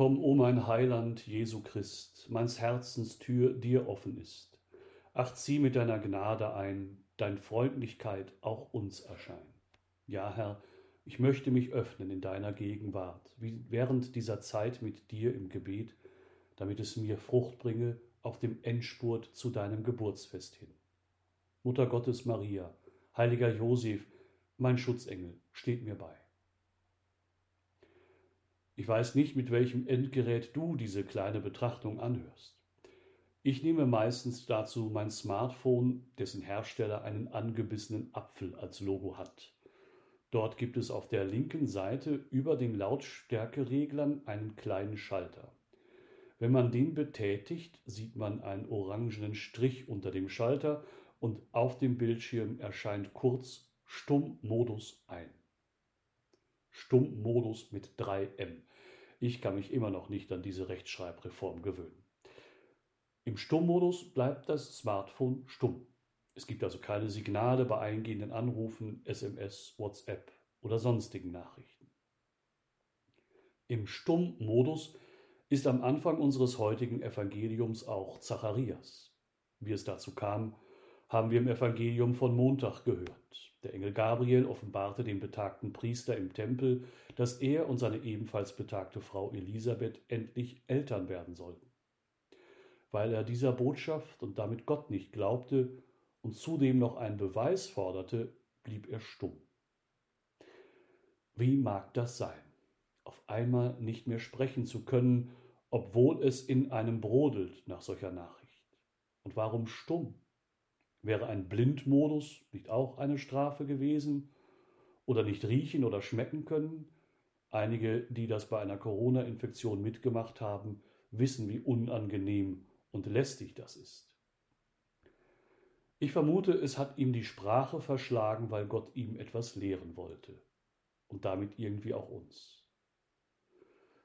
Komm, o mein Heiland, Jesu Christ, meins Herzens Tür dir offen ist. Ach, zieh mit deiner Gnade ein, dein Freundlichkeit auch uns erschein. Ja, Herr, ich möchte mich öffnen in deiner Gegenwart, wie während dieser Zeit mit dir im Gebet, damit es mir Frucht bringe auf dem Endspurt zu deinem Geburtsfest hin. Mutter Gottes Maria, heiliger Josef, mein Schutzengel, steht mir bei. Ich weiß nicht, mit welchem Endgerät du diese kleine Betrachtung anhörst. Ich nehme meistens dazu mein Smartphone, dessen Hersteller einen angebissenen Apfel als Logo hat. Dort gibt es auf der linken Seite über den Lautstärkereglern einen kleinen Schalter. Wenn man den betätigt, sieht man einen orangenen Strich unter dem Schalter und auf dem Bildschirm erscheint kurz Stummmodus ein. Stummmodus mit 3M. Ich kann mich immer noch nicht an diese Rechtschreibreform gewöhnen. Im Stummmodus bleibt das Smartphone stumm. Es gibt also keine Signale bei eingehenden Anrufen, SMS, WhatsApp oder sonstigen Nachrichten. Im Stummmodus ist am Anfang unseres heutigen Evangeliums auch Zacharias. Wie es dazu kam, haben wir im Evangelium von Montag gehört. Der Engel Gabriel offenbarte dem betagten Priester im Tempel, dass er und seine ebenfalls betagte Frau Elisabeth endlich Eltern werden sollten. Weil er dieser Botschaft und damit Gott nicht glaubte und zudem noch einen Beweis forderte, blieb er stumm. Wie mag das sein, auf einmal nicht mehr sprechen zu können, obwohl es in einem brodelt nach solcher Nachricht? Und warum stumm? Wäre ein Blindmodus nicht auch eine Strafe gewesen? Oder nicht riechen oder schmecken können? Einige, die das bei einer Corona-Infektion mitgemacht haben, wissen, wie unangenehm und lästig das ist. Ich vermute, es hat ihm die Sprache verschlagen, weil Gott ihm etwas lehren wollte. Und damit irgendwie auch uns.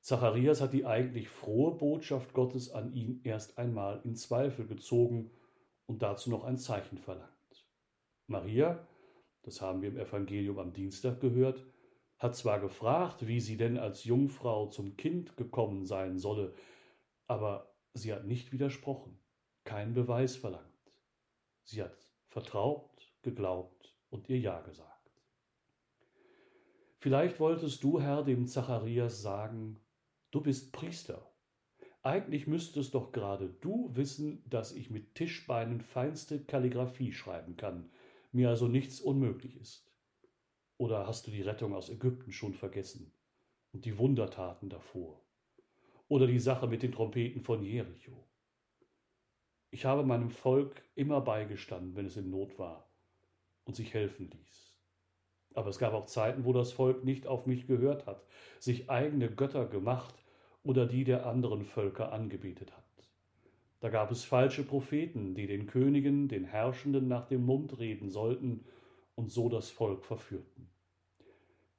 Zacharias hat die eigentlich frohe Botschaft Gottes an ihn erst einmal in Zweifel gezogen und dazu noch ein Zeichen verlangt. Maria, das haben wir im Evangelium am Dienstag gehört, hat zwar gefragt, wie sie denn als Jungfrau zum Kind gekommen sein solle, aber sie hat nicht widersprochen, keinen Beweis verlangt. Sie hat vertraut, geglaubt und ihr Ja gesagt. Vielleicht wolltest du, Herr, dem Zacharias sagen, du bist Priester eigentlich müsste es doch gerade du wissen, dass ich mit Tischbeinen feinste Kalligraphie schreiben kann, mir also nichts unmöglich ist. Oder hast du die Rettung aus Ägypten schon vergessen und die Wundertaten davor? Oder die Sache mit den Trompeten von Jericho? Ich habe meinem Volk immer beigestanden, wenn es in Not war und sich helfen ließ. Aber es gab auch Zeiten, wo das Volk nicht auf mich gehört hat, sich eigene Götter gemacht oder die der anderen Völker angebetet hat. Da gab es falsche Propheten, die den Königen, den Herrschenden nach dem Mund reden sollten und so das Volk verführten.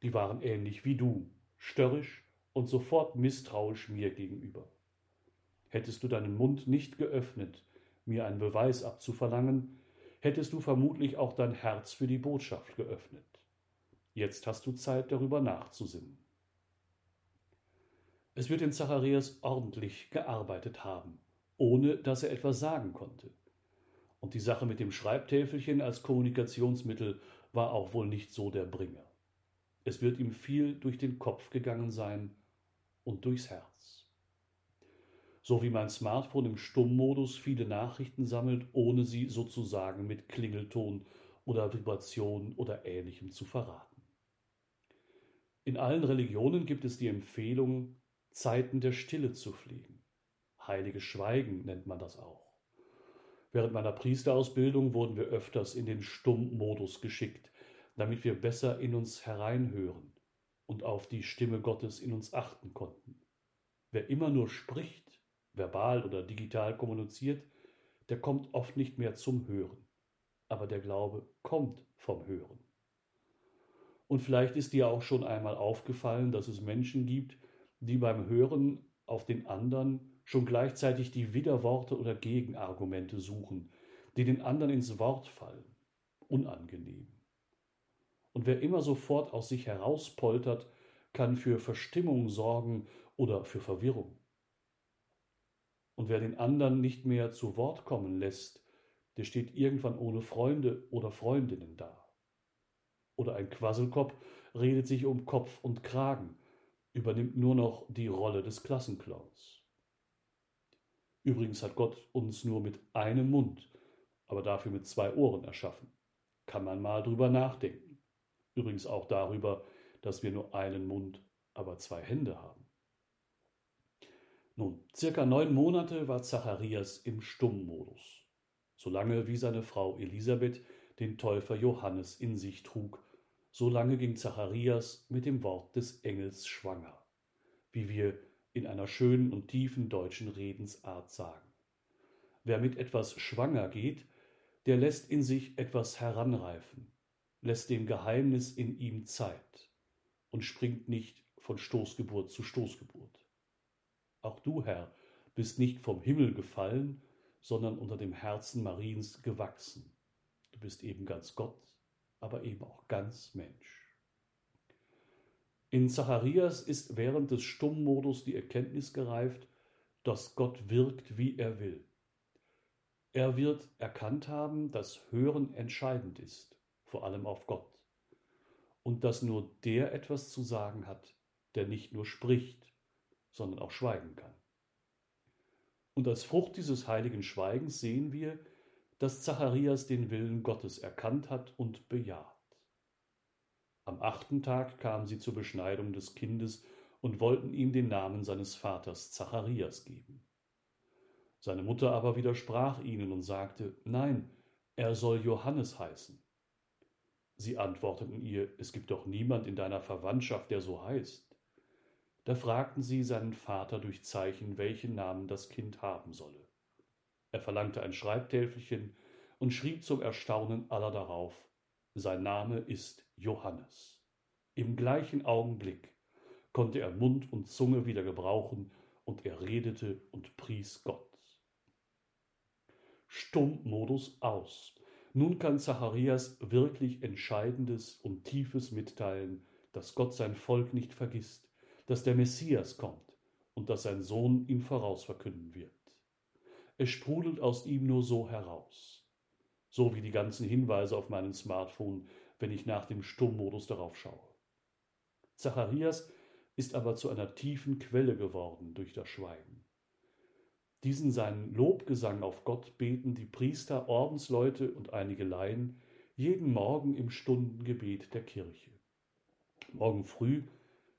Die waren ähnlich wie du, störrisch und sofort misstrauisch mir gegenüber. Hättest du deinen Mund nicht geöffnet, mir einen Beweis abzuverlangen, hättest du vermutlich auch dein Herz für die Botschaft geöffnet. Jetzt hast du Zeit, darüber nachzusinnen. Es wird in Zacharias ordentlich gearbeitet haben, ohne dass er etwas sagen konnte. Und die Sache mit dem Schreibtäfelchen als Kommunikationsmittel war auch wohl nicht so der Bringer. Es wird ihm viel durch den Kopf gegangen sein und durchs Herz. So wie mein Smartphone im Stummmodus viele Nachrichten sammelt, ohne sie sozusagen mit Klingelton oder Vibration oder ähnlichem zu verraten. In allen Religionen gibt es die Empfehlung, Zeiten der Stille zu pflegen. Heiliges Schweigen nennt man das auch. Während meiner Priesterausbildung wurden wir öfters in den Stummmodus geschickt, damit wir besser in uns hereinhören und auf die Stimme Gottes in uns achten konnten. Wer immer nur spricht, verbal oder digital kommuniziert, der kommt oft nicht mehr zum Hören. Aber der Glaube kommt vom Hören. Und vielleicht ist dir auch schon einmal aufgefallen, dass es Menschen gibt, die beim Hören auf den anderen schon gleichzeitig die Widerworte oder Gegenargumente suchen, die den anderen ins Wort fallen. Unangenehm. Und wer immer sofort aus sich herauspoltert, kann für Verstimmung sorgen oder für Verwirrung. Und wer den anderen nicht mehr zu Wort kommen lässt, der steht irgendwann ohne Freunde oder Freundinnen da. Oder ein Quasselkopf redet sich um Kopf und Kragen, übernimmt nur noch die Rolle des Klassenclowns. Übrigens hat Gott uns nur mit einem Mund, aber dafür mit zwei Ohren erschaffen. Kann man mal drüber nachdenken. Übrigens auch darüber, dass wir nur einen Mund, aber zwei Hände haben. Nun, circa neun Monate war Zacharias im Stummmodus, solange wie seine Frau Elisabeth den Täufer Johannes in sich trug, solange ging Zacharias mit dem Wort des Engels schwanger, wie wir in einer schönen und tiefen deutschen Redensart sagen. Wer mit etwas schwanger geht, der lässt in sich etwas heranreifen, lässt dem Geheimnis in ihm Zeit und springt nicht von Stoßgeburt zu Stoßgeburt. Auch du, Herr, bist nicht vom Himmel gefallen, sondern unter dem Herzen Mariens gewachsen. Du bist eben ganz Gott, aber eben auch ganz Mensch. In Zacharias ist während des Stummmodus die Erkenntnis gereift, dass Gott wirkt, wie er will. Er wird erkannt haben, dass Hören entscheidend ist, vor allem auf Gott, und dass nur der etwas zu sagen hat, der nicht nur spricht, sondern auch schweigen kann. Und als Frucht dieses heiligen Schweigens sehen wir, dass Zacharias den Willen Gottes erkannt hat und bejaht. Am achten Tag kamen sie zur Beschneidung des Kindes und wollten ihm den Namen seines Vaters Zacharias geben. Seine Mutter aber widersprach ihnen und sagte, Nein, er soll Johannes heißen. Sie antworteten ihr, Es gibt doch niemand in deiner Verwandtschaft, der so heißt. Da fragten sie seinen Vater durch Zeichen, welchen Namen das Kind haben solle. Er verlangte ein Schreibtäfelchen und schrieb zum Erstaunen aller darauf, sein Name ist Johannes. Im gleichen Augenblick konnte er Mund und Zunge wieder gebrauchen, und er redete und pries Gott. Stummmodus aus. Nun kann Zacharias wirklich Entscheidendes und Tiefes mitteilen, dass Gott sein Volk nicht vergisst dass der Messias kommt und dass sein Sohn ihm voraus verkünden wird. Es sprudelt aus ihm nur so heraus. So wie die ganzen Hinweise auf meinem Smartphone, wenn ich nach dem Stummmodus darauf schaue. Zacharias ist aber zu einer tiefen Quelle geworden durch das Schweigen. Diesen seinen Lobgesang auf Gott beten die Priester, Ordensleute und einige Laien jeden Morgen im Stundengebet der Kirche. Morgen früh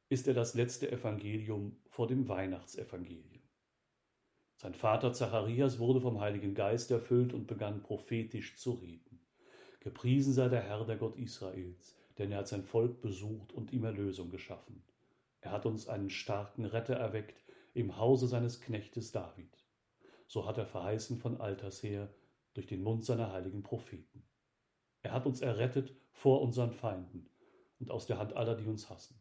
ist er das letzte Evangelium vor dem Weihnachtsevangelium. Sein Vater Zacharias wurde vom Heiligen Geist erfüllt und begann prophetisch zu reden. Gepriesen sei der Herr, der Gott Israels, denn er hat sein Volk besucht und ihm Erlösung geschaffen. Er hat uns einen starken Retter erweckt im Hause seines Knechtes David. So hat er verheißen von alters her durch den Mund seiner heiligen Propheten. Er hat uns errettet vor unseren Feinden und aus der Hand aller, die uns hassen.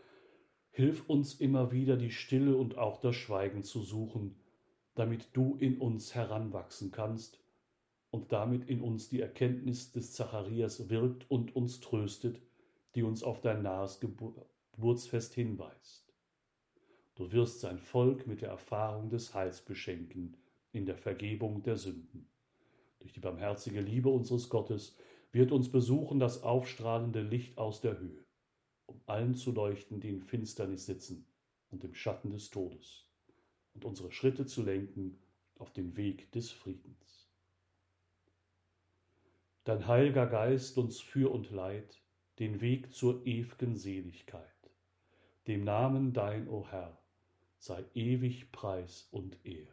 Hilf uns immer wieder die Stille und auch das Schweigen zu suchen, damit du in uns heranwachsen kannst und damit in uns die Erkenntnis des Zacharias wirkt und uns tröstet, die uns auf dein nahes Geburtsfest hinweist. Du wirst sein Volk mit der Erfahrung des Heils beschenken in der Vergebung der Sünden. Durch die barmherzige Liebe unseres Gottes wird uns besuchen das aufstrahlende Licht aus der Höhe um allen zu leuchten, die in Finsternis sitzen und im Schatten des Todes, und unsere Schritte zu lenken auf den Weg des Friedens. Dein heiliger Geist uns für und leid den Weg zur ew'gen Seligkeit. Dem Namen dein, o Herr, sei ewig Preis und Ehr.